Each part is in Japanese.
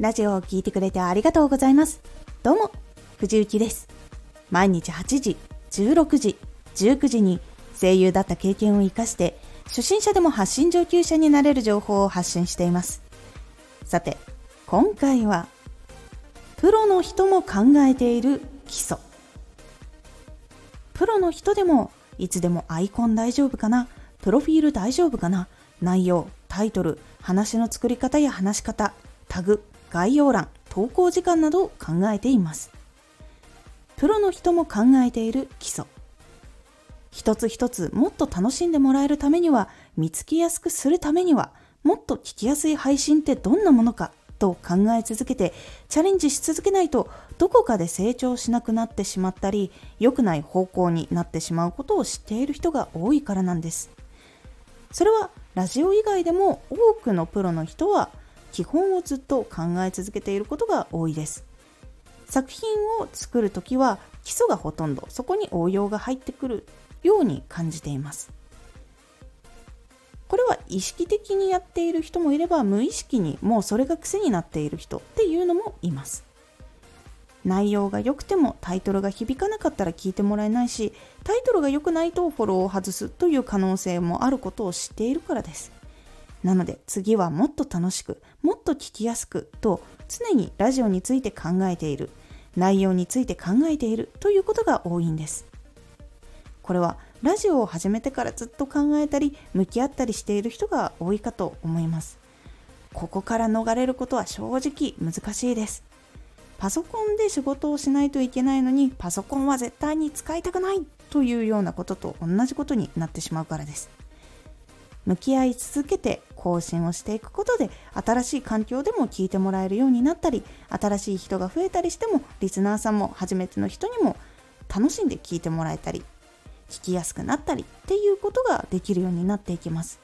ラジオを聴いてくれてありがとうございます。どうも、藤幸です。毎日8時、16時、19時に声優だった経験を活かして、初心者でも発信上級者になれる情報を発信しています。さて、今回は、プロの人も考えている基礎。プロの人でも、いつでもアイコン大丈夫かな？プロフィール大丈夫かな？内容、タイトル、話の作り方や話し方、タグ、概要欄、投稿時間などを考えています。プロの人も考えている基礎。一つ一つもっと楽しんでもらえるためには、見つけやすくするためには、もっと聞きやすい配信ってどんなものかと考え続けてチャレンジし続けないとどこかで成長しなくなってしまったり良くない方向になってしまうことを知っている人が多いからなんですそれはラジオ以外でも多くのプロの人は基本をずっと考え続けていることが多いです。作品を作る時は基礎がほとんどそこに応用が入ってくるように感じています。これは意識的にやっている人もいれば無意識にもうそれが癖になっている人っていうのもいます。内容が良くてもタイトルが響かなかったら聞いてもらえないしタイトルが良くないとフォローを外すという可能性もあることを知っているからです。なので次はもっと楽しくもっと聞きやすくと常にラジオについて考えている内容について考えているということが多いんです。これはラジオを始めてからずっと考えたり向き合ったりしている人が多いかと思います。ここから逃れることは正直難しいです。パソコンで仕事をしないといけないのにパソコンは絶対に使いたくないというようなことと同じことになってしまうからです。向き合い続けて更新をしていくことで新しい環境でも聞いてもらえるようになったり新しい人が増えたりしてもリスナーさんも初めての人にも楽しんで聞いてもらえたり聞きやすくなったりっていうことができるようになっていきます。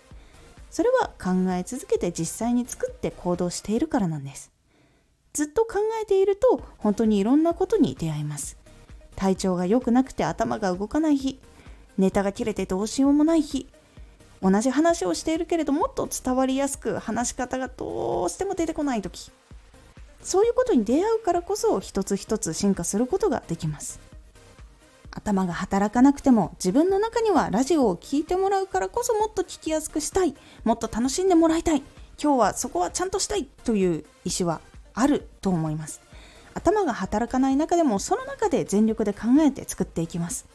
それは考え続けて実際に作って行動しているからなんです。ずっと考えていると本当にいろんなことに出会います。体調が良くなくて頭が動かない日ネタが切れてどうしようもない日同じ話をしているけれどもっと伝わりやすく話し方がどうしても出てこない時。そういうことに出会うからこそ一つ一つ進化することができます。頭が働かなくても自分の中にはラジオを聴いてもらうからこそもっと聞きやすくしたい。もっと楽しんでもらいたい。今日はそこはちゃんとしたいという意思はあると思います。頭が働かない中でもその中で全力で考えて作っていきます。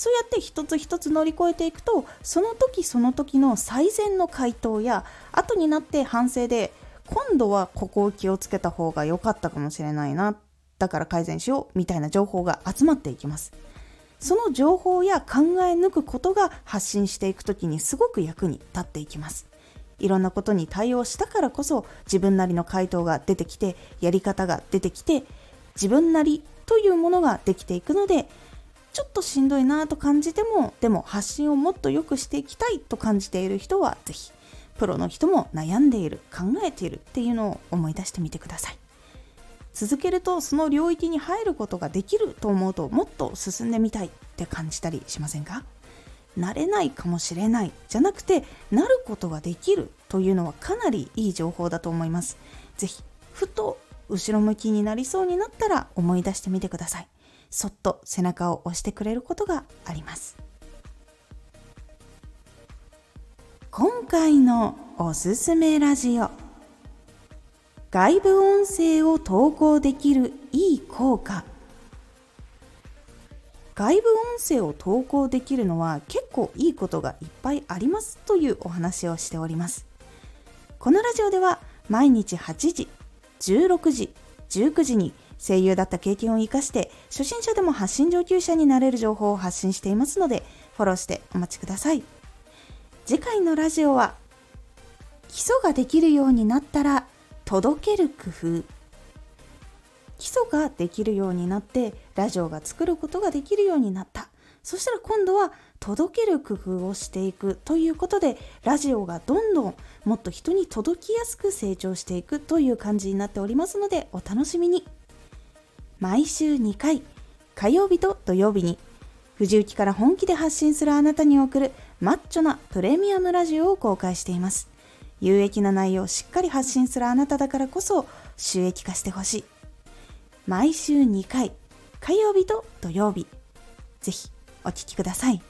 そうやって一つ一つ乗り越えていくとその時その時の最善の回答や後になって反省で今度はここを気をつけた方が良かったかもしれないなだから改善しようみたいな情報が集まっていきます。その情報や考え抜くことが発信していく時にすごく役に立っていきます。いろんなことに対応したからこそ自分なりの回答が出てきてやり方が出てきて自分なりというものができていくのでちょっとしんどいなと感じてもでも発信をもっと良くしていきたいと感じている人は是非プロの人も悩んでいる。考えているっていうのを思い出してみてください。続けるとその領域に入ることができると思うともっと進んでみたいって感じたりしませんか？なれないかもしれないじゃなくてなることができるというのはかなりいい情報だと思います。是非ふと後ろ向きになりそうになったら思い出してみてください。そっと背中を押してくれることがあります。今回のおすすめラジオ。外部音声を投稿できるいい効果。外部音声を投稿できるのは結構いいことがいっぱいありますというお話をしております。このラジオでは毎日8時16時19時に声優だった経験を生かして初心者でも発信上級者になれる情報を発信していますのでフォローしてお待ちください。次回のラジオは基礎ができるようになったら届ける工夫。基礎ができるようになってラジオが作ることができるようになった。そしたら今度は届ける工夫をしていくということでラジオがどんどんもっと人に届きやすく成長していくという感じになっておりますのでお楽しみに毎週2回火曜日と土曜日に藤雪から本気で発信するあなたに送るマッチョなプレミアムラジオを公開しています有益な内容をしっかり発信するあなただからこそ収益化してほしい。毎週2回、火曜日と土曜日。ぜひお聴きください。